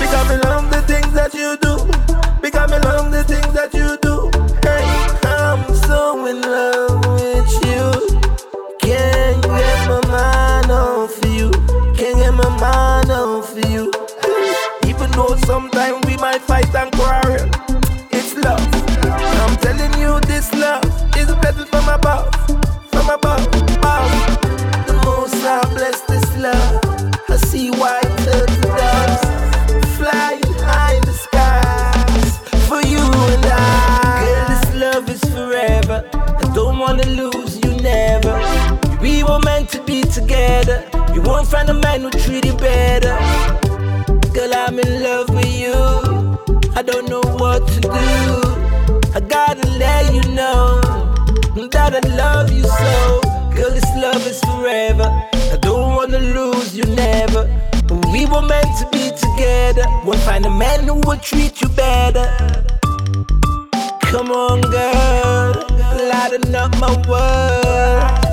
Because me love the things that you do. Because me love the things that you do. Hey, I'm so in love with you. Can't get my mind off you. Can't get my mind off you. Even though sometimes we might fight and quarrel, together. You won't find a man who treat you better. Girl, I'm in love with you. I don't know what to do. I gotta let you know that I love you so. Girl, this love is forever. I don't wanna lose you never. We were meant to be together. Won't find a man who will treat you better. Come on, girl, lighten up my world.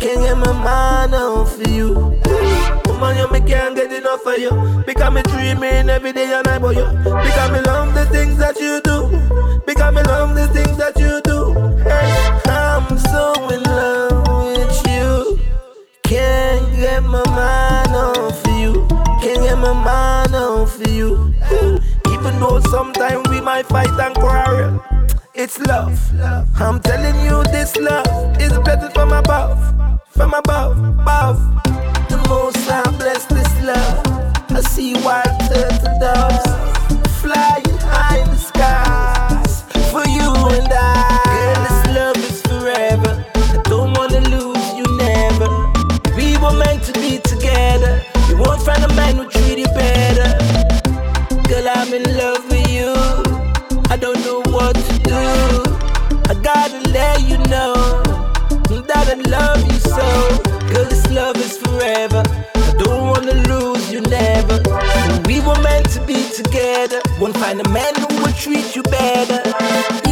Can't get my mind off of you. Woman, you me can't get enough of you. Because me dreaming every day and night about you. Because me love the things that you do. Because me love the things that you do. Hey, I'm so in love with you. Can't get my mind off of you. Can't get my mind off of you. Even though sometimes we might fight and quarrel, it's love. I'm telling you, this love is better from above, from above, above. The most I bless this love. I see white uh, Won't find a man who will treat you better.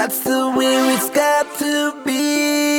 That's the way it's got to be.